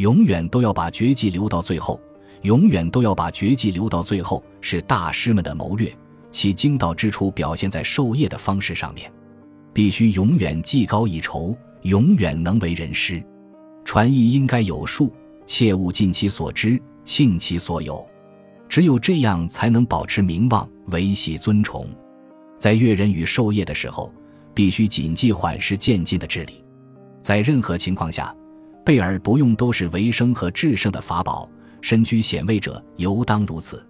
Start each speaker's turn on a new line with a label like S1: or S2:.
S1: 永远都要把绝技留到最后，永远都要把绝技留到最后，是大师们的谋略，其精到之处表现在授业的方式上面。必须永远技高一筹，永远能为人师。传艺应该有数，切勿尽其所知，倾其所有。只有这样，才能保持名望，维系尊崇。在阅人与授业的时候，必须谨记缓时渐进的治理。在任何情况下，贝尔不用都是维生和制胜的法宝。身居显位者，尤当如此。